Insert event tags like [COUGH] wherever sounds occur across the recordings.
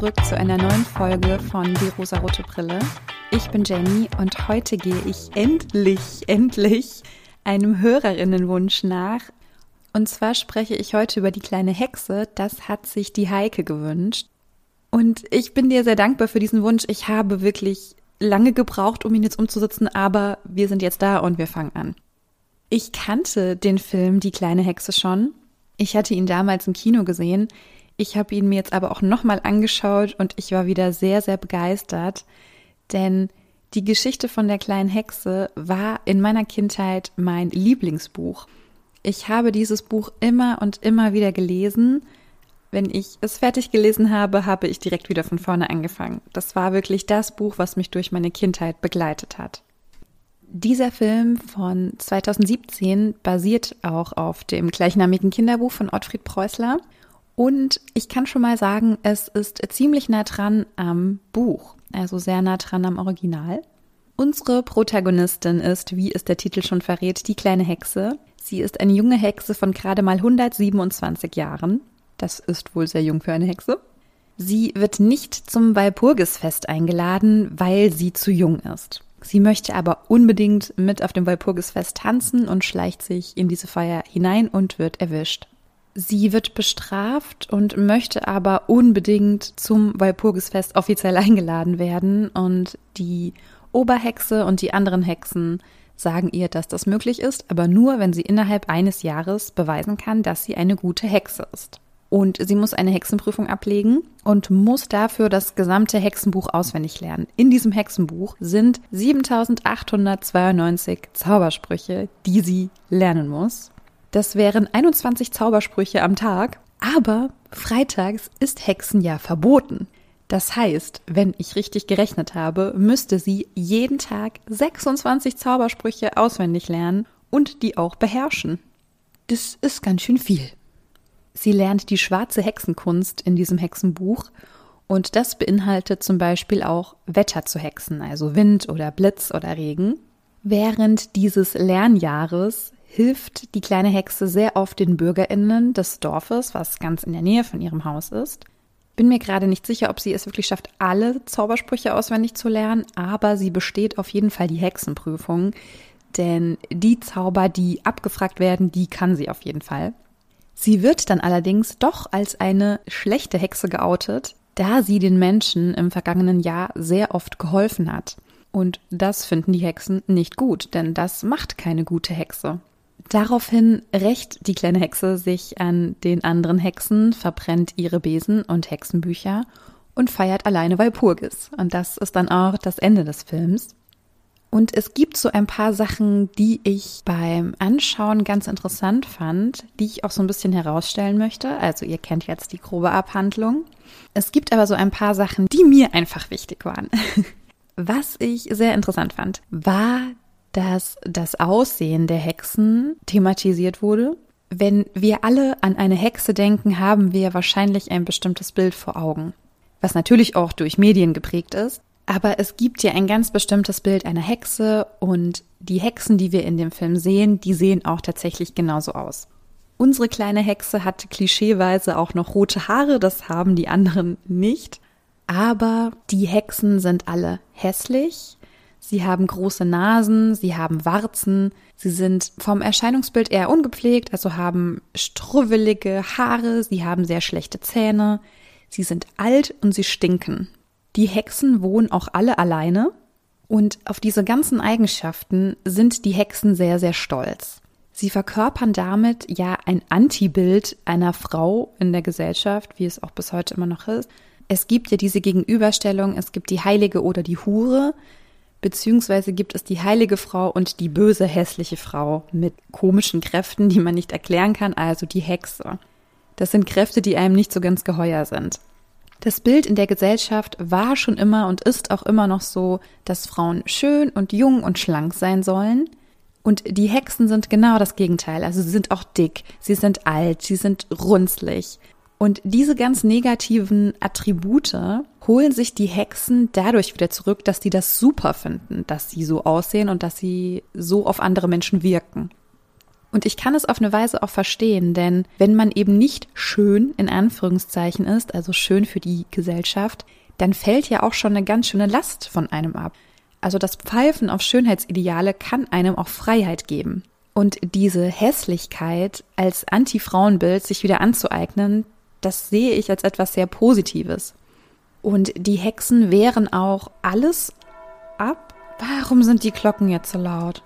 zurück zu einer neuen Folge von Die rosarote Brille. Ich bin Jenny und heute gehe ich endlich, endlich einem Hörerinnenwunsch nach. Und zwar spreche ich heute über die kleine Hexe. Das hat sich die Heike gewünscht. Und ich bin dir sehr dankbar für diesen Wunsch. Ich habe wirklich lange gebraucht, um ihn jetzt umzusetzen, aber wir sind jetzt da und wir fangen an. Ich kannte den Film Die kleine Hexe schon. Ich hatte ihn damals im Kino gesehen. Ich habe ihn mir jetzt aber auch nochmal angeschaut und ich war wieder sehr, sehr begeistert, denn die Geschichte von der kleinen Hexe war in meiner Kindheit mein Lieblingsbuch. Ich habe dieses Buch immer und immer wieder gelesen. Wenn ich es fertig gelesen habe, habe ich direkt wieder von vorne angefangen. Das war wirklich das Buch, was mich durch meine Kindheit begleitet hat. Dieser Film von 2017 basiert auch auf dem gleichnamigen Kinderbuch von Ottfried Preußler und ich kann schon mal sagen, es ist ziemlich nah dran am Buch, also sehr nah dran am Original. Unsere Protagonistin ist, wie es der Titel schon verrät, die kleine Hexe. Sie ist eine junge Hexe von gerade mal 127 Jahren. Das ist wohl sehr jung für eine Hexe. Sie wird nicht zum Walpurgisfest eingeladen, weil sie zu jung ist. Sie möchte aber unbedingt mit auf dem Walpurgisfest tanzen und schleicht sich in diese Feier hinein und wird erwischt. Sie wird bestraft und möchte aber unbedingt zum Walpurgisfest offiziell [LAUGHS] eingeladen werden und die Oberhexe und die anderen Hexen sagen ihr, dass das möglich ist, aber nur, wenn sie innerhalb eines Jahres beweisen kann, dass sie eine gute Hexe ist. Und sie muss eine Hexenprüfung ablegen und muss dafür das gesamte Hexenbuch auswendig lernen. In diesem Hexenbuch sind 7892 Zaubersprüche, die sie lernen muss. Das wären 21 Zaubersprüche am Tag, aber freitags ist Hexenjahr verboten. Das heißt, wenn ich richtig gerechnet habe, müsste sie jeden Tag 26 Zaubersprüche auswendig lernen und die auch beherrschen. Das ist ganz schön viel. Sie lernt die schwarze Hexenkunst in diesem Hexenbuch und das beinhaltet zum Beispiel auch Wetter zu hexen, also Wind oder Blitz oder Regen. Während dieses Lernjahres hilft die kleine Hexe sehr oft den BürgerInnen des Dorfes, was ganz in der Nähe von ihrem Haus ist. Bin mir gerade nicht sicher, ob sie es wirklich schafft, alle Zaubersprüche auswendig zu lernen, aber sie besteht auf jeden Fall die Hexenprüfung, denn die Zauber, die abgefragt werden, die kann sie auf jeden Fall. Sie wird dann allerdings doch als eine schlechte Hexe geoutet, da sie den Menschen im vergangenen Jahr sehr oft geholfen hat. Und das finden die Hexen nicht gut, denn das macht keine gute Hexe. Daraufhin rächt die kleine Hexe sich an den anderen Hexen, verbrennt ihre Besen und Hexenbücher und feiert alleine Walpurgis. Und das ist dann auch das Ende des Films. Und es gibt so ein paar Sachen, die ich beim Anschauen ganz interessant fand, die ich auch so ein bisschen herausstellen möchte. Also ihr kennt jetzt die grobe Abhandlung. Es gibt aber so ein paar Sachen, die mir einfach wichtig waren. [LAUGHS] Was ich sehr interessant fand, war dass das Aussehen der Hexen thematisiert wurde. Wenn wir alle an eine Hexe denken, haben wir wahrscheinlich ein bestimmtes Bild vor Augen, was natürlich auch durch Medien geprägt ist. Aber es gibt ja ein ganz bestimmtes Bild einer Hexe und die Hexen, die wir in dem Film sehen, die sehen auch tatsächlich genauso aus. Unsere kleine Hexe hat klischeeweise auch noch rote Haare, das haben die anderen nicht. Aber die Hexen sind alle hässlich, Sie haben große Nasen, sie haben Warzen, sie sind vom Erscheinungsbild eher ungepflegt, also haben struwwelige Haare, sie haben sehr schlechte Zähne, sie sind alt und sie stinken. Die Hexen wohnen auch alle alleine und auf diese ganzen Eigenschaften sind die Hexen sehr, sehr stolz. Sie verkörpern damit ja ein Antibild einer Frau in der Gesellschaft, wie es auch bis heute immer noch ist. Es gibt ja diese Gegenüberstellung, es gibt die Heilige oder die Hure, beziehungsweise gibt es die heilige Frau und die böse, hässliche Frau mit komischen Kräften, die man nicht erklären kann, also die Hexe. Das sind Kräfte, die einem nicht so ganz geheuer sind. Das Bild in der Gesellschaft war schon immer und ist auch immer noch so, dass Frauen schön und jung und schlank sein sollen. Und die Hexen sind genau das Gegenteil. Also sie sind auch dick, sie sind alt, sie sind runzlig. Und diese ganz negativen Attribute holen sich die Hexen dadurch wieder zurück, dass die das super finden, dass sie so aussehen und dass sie so auf andere Menschen wirken. Und ich kann es auf eine Weise auch verstehen, denn wenn man eben nicht schön in Anführungszeichen ist, also schön für die Gesellschaft, dann fällt ja auch schon eine ganz schöne Last von einem ab. Also das Pfeifen auf Schönheitsideale kann einem auch Freiheit geben. Und diese Hässlichkeit als Anti-Frauenbild sich wieder anzueignen, das sehe ich als etwas sehr Positives. Und die Hexen wehren auch alles ab. Warum sind die Glocken jetzt so laut?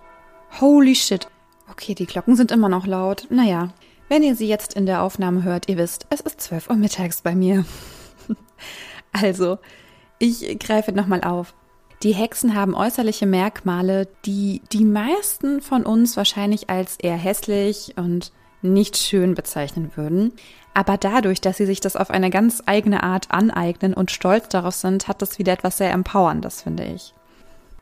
Holy shit. Okay, die Glocken sind immer noch laut. Naja, wenn ihr sie jetzt in der Aufnahme hört, ihr wisst, es ist 12 Uhr mittags bei mir. [LAUGHS] also, ich greife nochmal auf. Die Hexen haben äußerliche Merkmale, die die meisten von uns wahrscheinlich als eher hässlich und nicht schön bezeichnen würden. Aber dadurch, dass sie sich das auf eine ganz eigene Art aneignen und stolz darauf sind, hat das wieder etwas sehr Empowerndes, finde ich.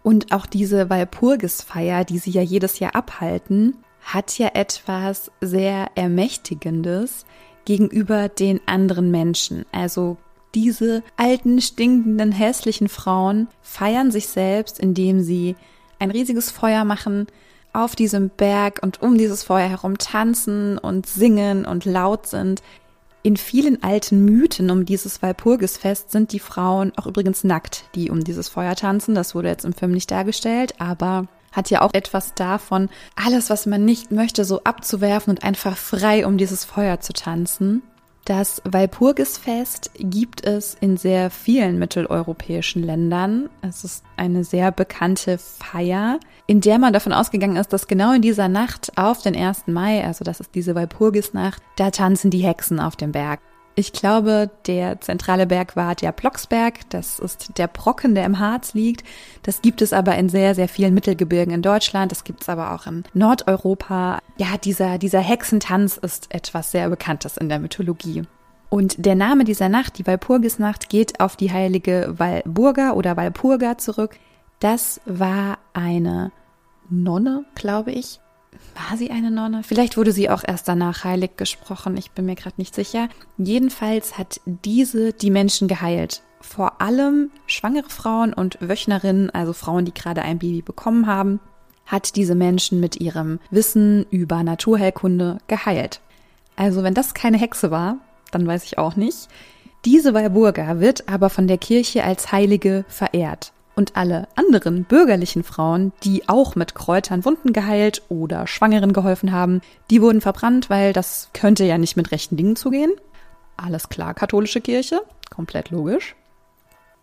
Und auch diese Walpurgisfeier, die sie ja jedes Jahr abhalten, hat ja etwas sehr Ermächtigendes gegenüber den anderen Menschen. Also diese alten, stinkenden, hässlichen Frauen feiern sich selbst, indem sie ein riesiges Feuer machen, auf diesem Berg und um dieses Feuer herum tanzen und singen und laut sind. In vielen alten Mythen um dieses Walpurgisfest sind die Frauen auch übrigens nackt, die um dieses Feuer tanzen. Das wurde jetzt im Film nicht dargestellt, aber hat ja auch etwas davon, alles, was man nicht möchte, so abzuwerfen und einfach frei um dieses Feuer zu tanzen. Das Walpurgisfest gibt es in sehr vielen mitteleuropäischen Ländern. Es ist eine sehr bekannte Feier, in der man davon ausgegangen ist, dass genau in dieser Nacht auf den 1. Mai, also das ist diese Walpurgisnacht, da tanzen die Hexen auf dem Berg. Ich glaube, der zentrale Berg war der Blocksberg. Das ist der Brocken, der im Harz liegt. Das gibt es aber in sehr, sehr vielen Mittelgebirgen in Deutschland. Das gibt es aber auch in Nordeuropa. Ja, dieser, dieser Hexentanz ist etwas sehr Bekanntes in der Mythologie. Und der Name dieser Nacht, die Walpurgisnacht, geht auf die heilige Walburga oder Walpurga zurück. Das war eine Nonne, glaube ich, war sie eine Nonne? Vielleicht wurde sie auch erst danach heilig gesprochen, ich bin mir gerade nicht sicher. Jedenfalls hat diese die Menschen geheilt. Vor allem schwangere Frauen und Wöchnerinnen, also Frauen, die gerade ein Baby bekommen haben, hat diese Menschen mit ihrem Wissen über Naturheilkunde geheilt. Also wenn das keine Hexe war, dann weiß ich auch nicht. Diese Walburga wird aber von der Kirche als Heilige verehrt und alle anderen bürgerlichen Frauen, die auch mit Kräutern Wunden geheilt oder Schwangeren geholfen haben, die wurden verbrannt, weil das könnte ja nicht mit rechten Dingen zugehen. Alles klar, katholische Kirche, komplett logisch.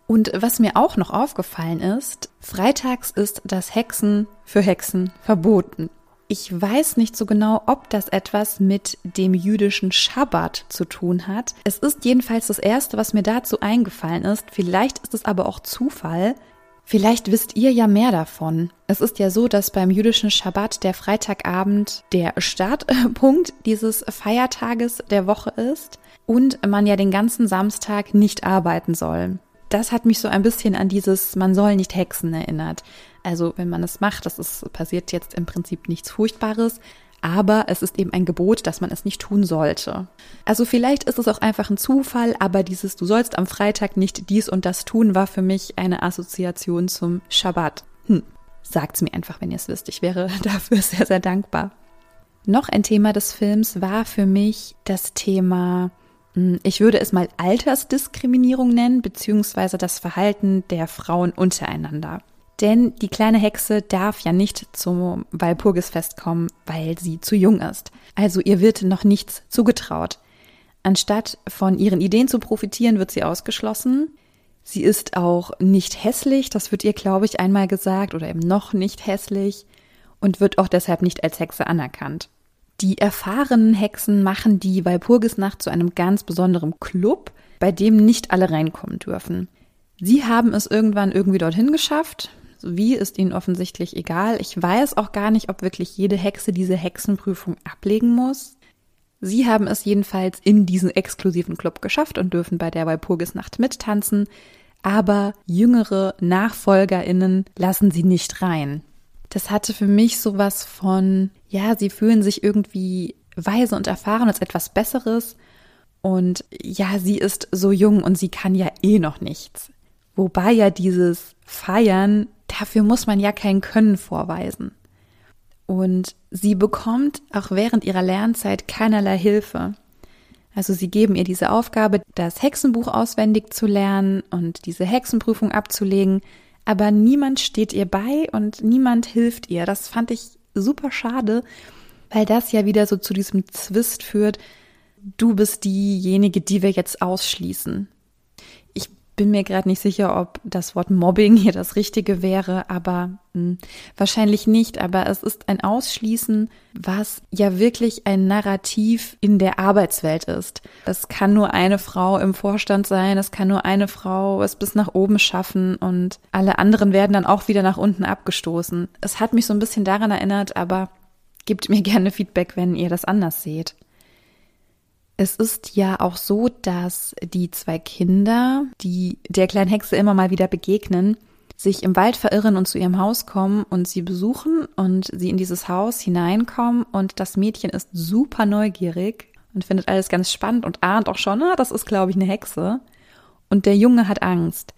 Und was mir auch noch aufgefallen ist, freitags ist das Hexen für Hexen verboten. Ich weiß nicht so genau, ob das etwas mit dem jüdischen Schabbat zu tun hat. Es ist jedenfalls das Erste, was mir dazu eingefallen ist. Vielleicht ist es aber auch Zufall, Vielleicht wisst ihr ja mehr davon. Es ist ja so, dass beim jüdischen Schabbat der Freitagabend der Startpunkt [LAUGHS] dieses Feiertages der Woche ist und man ja den ganzen Samstag nicht arbeiten soll. Das hat mich so ein bisschen an dieses Man soll nicht hexen erinnert. Also wenn man es macht, das ist passiert jetzt im Prinzip nichts Furchtbares, aber es ist eben ein Gebot, dass man es nicht tun sollte. Also vielleicht ist es auch einfach ein Zufall, aber dieses Du sollst am Freitag nicht dies und das tun war für mich eine Assoziation zum Schabbat. Hm. Sagt's mir einfach, wenn ihr es wisst. Ich wäre [LAUGHS] dafür sehr, sehr dankbar. Noch ein Thema des Films war für mich das Thema, hm, ich würde es mal Altersdiskriminierung nennen, beziehungsweise das Verhalten der Frauen untereinander. Denn die kleine Hexe darf ja nicht zum Walpurgisfest kommen, weil sie zu jung ist. Also ihr wird noch nichts zugetraut. Anstatt von ihren Ideen zu profitieren, wird sie ausgeschlossen. Sie ist auch nicht hässlich, das wird ihr, glaube ich, einmal gesagt, oder eben noch nicht hässlich und wird auch deshalb nicht als Hexe anerkannt. Die erfahrenen Hexen machen die Walpurgisnacht zu einem ganz besonderen Club, bei dem nicht alle reinkommen dürfen. Sie haben es irgendwann irgendwie dorthin geschafft, wie ist ihnen offensichtlich egal. Ich weiß auch gar nicht, ob wirklich jede Hexe diese Hexenprüfung ablegen muss. Sie haben es jedenfalls in diesen exklusiven Club geschafft und dürfen bei der Walpurgisnacht mittanzen, aber jüngere NachfolgerInnen lassen sie nicht rein. Das hatte für mich sowas von, ja, sie fühlen sich irgendwie weise und erfahren als etwas Besseres und ja, sie ist so jung und sie kann ja eh noch nichts. Wobei ja dieses Feiern dafür muss man ja kein Können vorweisen. Und sie bekommt auch während ihrer Lernzeit keinerlei Hilfe. Also sie geben ihr diese Aufgabe, das Hexenbuch auswendig zu lernen und diese Hexenprüfung abzulegen, aber niemand steht ihr bei und niemand hilft ihr. Das fand ich super schade, weil das ja wieder so zu diesem Zwist führt, du bist diejenige, die wir jetzt ausschließen bin mir gerade nicht sicher, ob das Wort Mobbing hier das Richtige wäre, aber mh, hm, wahrscheinlich nicht. Aber es ist ein Ausschließen, was ja wirklich ein Narrativ in der Arbeitswelt ist. Es kann nur eine Frau im Vorstand sein, es kann nur eine Frau es bis nach oben schaffen und alle anderen werden dann auch wieder nach unten abgestoßen. Es hat mich so ein bisschen daran erinnert, aber gebt mir gerne Feedback, wenn ihr das anders seht. Es ist ja auch so, dass die zwei Kinder, die der kleinen Hexe immer mal wieder begegnen, sich im Wald verirren und zu ihrem Haus kommen und sie besuchen und sie in dieses Haus hineinkommen und das Mädchen ist super neugierig und findet alles ganz spannend und ahnt auch schon, na, das ist glaube ich eine Hexe und der Junge hat Angst.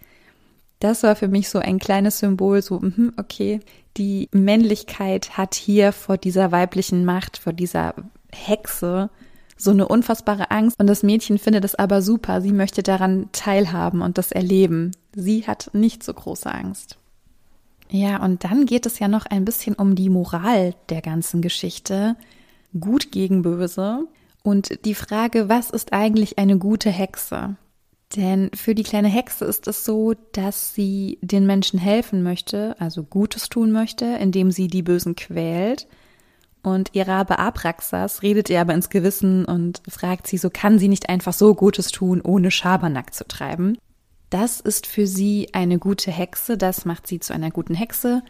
Das war für mich so ein kleines Symbol, so, mhm, okay, die Männlichkeit hat hier vor dieser weiblichen Macht, vor dieser Hexe so eine unfassbare Angst und das Mädchen findet es aber super. Sie möchte daran teilhaben und das erleben. Sie hat nicht so große Angst. Ja, und dann geht es ja noch ein bisschen um die Moral der ganzen Geschichte. Gut gegen böse. Und die Frage, was ist eigentlich eine gute Hexe? Denn für die kleine Hexe ist es so, dass sie den Menschen helfen möchte, also Gutes tun möchte, indem sie die Bösen quält und ihr Rabe Abraxas redet ihr aber ins Gewissen und fragt sie, so kann sie nicht einfach so Gutes tun, ohne Schabernack zu treiben. Das ist für sie eine gute Hexe, das macht sie zu einer guten Hexe,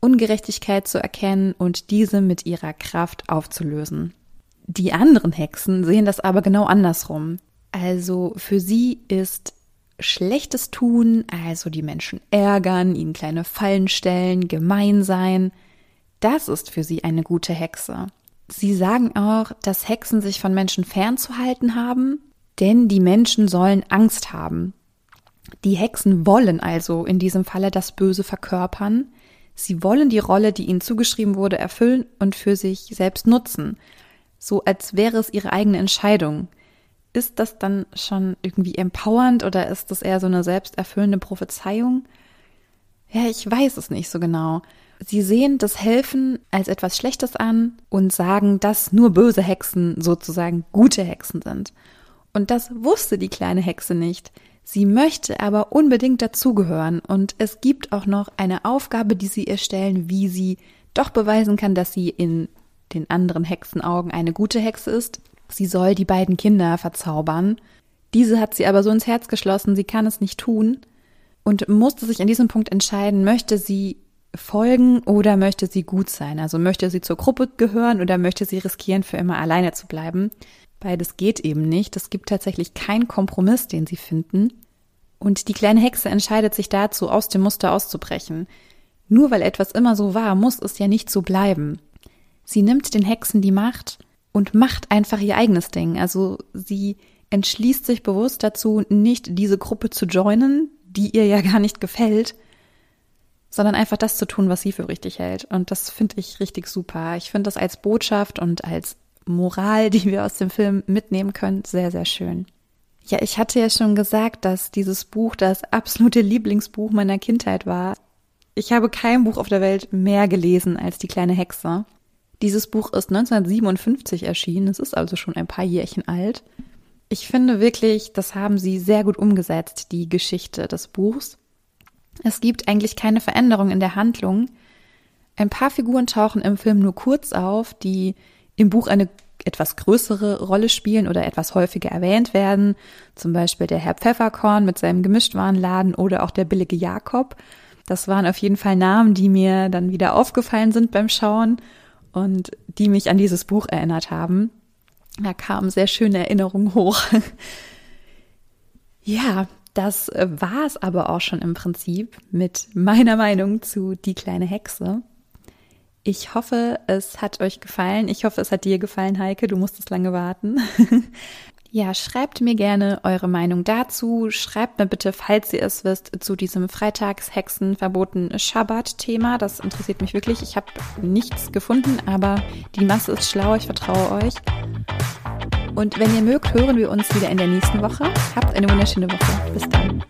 Ungerechtigkeit zu erkennen und diese mit ihrer Kraft aufzulösen. Die anderen Hexen sehen das aber genau andersrum. Also für sie ist schlechtes Tun, also die Menschen ärgern, ihnen kleine Fallen stellen, gemein sein, das ist für sie eine gute Hexe. Sie sagen auch, dass Hexen sich von Menschen fernzuhalten haben, denn die Menschen sollen Angst haben. Die Hexen wollen also in diesem Falle das Böse verkörpern. Sie wollen die Rolle, die ihnen zugeschrieben wurde, erfüllen und für sich selbst nutzen. So als wäre es ihre eigene Entscheidung. Ist das dann schon irgendwie empowernd oder ist das eher so eine selbsterfüllende Prophezeiung? Ja, ich weiß es nicht so genau. Sie sehen das Helfen als etwas Schlechtes an und sagen, dass nur böse Hexen sozusagen gute Hexen sind. Und das wusste die kleine Hexe nicht. Sie möchte aber unbedingt dazugehören und es gibt auch noch eine Aufgabe, die sie ihr stellen, wie sie doch beweisen kann, dass sie in den anderen Hexenaugen eine gute Hexe ist. Sie soll die beiden Kinder verzaubern. Diese hat sie aber so ins Herz geschlossen, sie kann es nicht tun und musste sich an diesem Punkt entscheiden, möchte sie folgen oder möchte sie gut sein? Also möchte sie zur Gruppe gehören oder möchte sie riskieren, für immer alleine zu bleiben? Beides geht eben nicht. Es gibt tatsächlich keinen Kompromiss, den sie finden. Und die kleine Hexe entscheidet sich dazu, aus dem Muster auszubrechen. Nur weil etwas immer so war, muss es ja nicht so bleiben. Sie nimmt den Hexen die Macht und macht einfach ihr eigenes Ding. Also sie entschließt sich bewusst dazu, nicht diese Gruppe zu joinen, die ihr ja gar nicht gefällt, sondern einfach das zu tun, was sie für richtig hält. Und das finde ich richtig super. Ich finde das als Botschaft und als Moral, [LAUGHS] die wir aus dem Film mitnehmen können, sehr, sehr schön. Ja, ich hatte ja schon gesagt, dass dieses Buch das absolute [LAUGHS] Lieblingsbuch meiner Kindheit war. Ich habe kein Buch auf der Welt mehr gelesen als Die kleine Hexe. Dieses Buch ist 1957 erschienen, es ist also schon ein paar Jährchen alt. Ich finde wirklich, das haben sie sehr gut umgesetzt, die Geschichte des Buchs. Es gibt eigentlich keine Veränderung in der Handlung. Ein paar Figuren tauchen im Film nur kurz auf, die im Buch eine etwas größere Rolle spielen oder etwas häufiger erwähnt werden. Zum Beispiel der Herr Pfefferkorn mit seinem Gemischtwarenladen oder auch der billige Jakob. Das waren auf jeden Fall Namen, die mir dann wieder aufgefallen sind beim Schauen und die mich an dieses Buch erinnert haben. Da kamen sehr schöne Erinnerungen hoch. [LAUGHS] ja, das äh, war es aber auch schon im Prinzip mit meiner Meinung zu Die kleine Hexe. Ich hoffe, es hat euch gefallen. Ich hoffe, es hat dir gefallen, Heike. Du musstest lange warten. [LAUGHS] Ja, schreibt mir gerne eure Meinung dazu. Schreibt mir bitte, falls ihr es wisst, zu diesem Freitagshexen verboten Schabbat-Thema. Das interessiert mich wirklich. Ich habe nichts gefunden, aber die Masse ist schlau. Ich vertraue euch. Und wenn ihr mögt, hören wir uns wieder in der nächsten Woche. Habt eine wunderschöne Woche. Bis dann.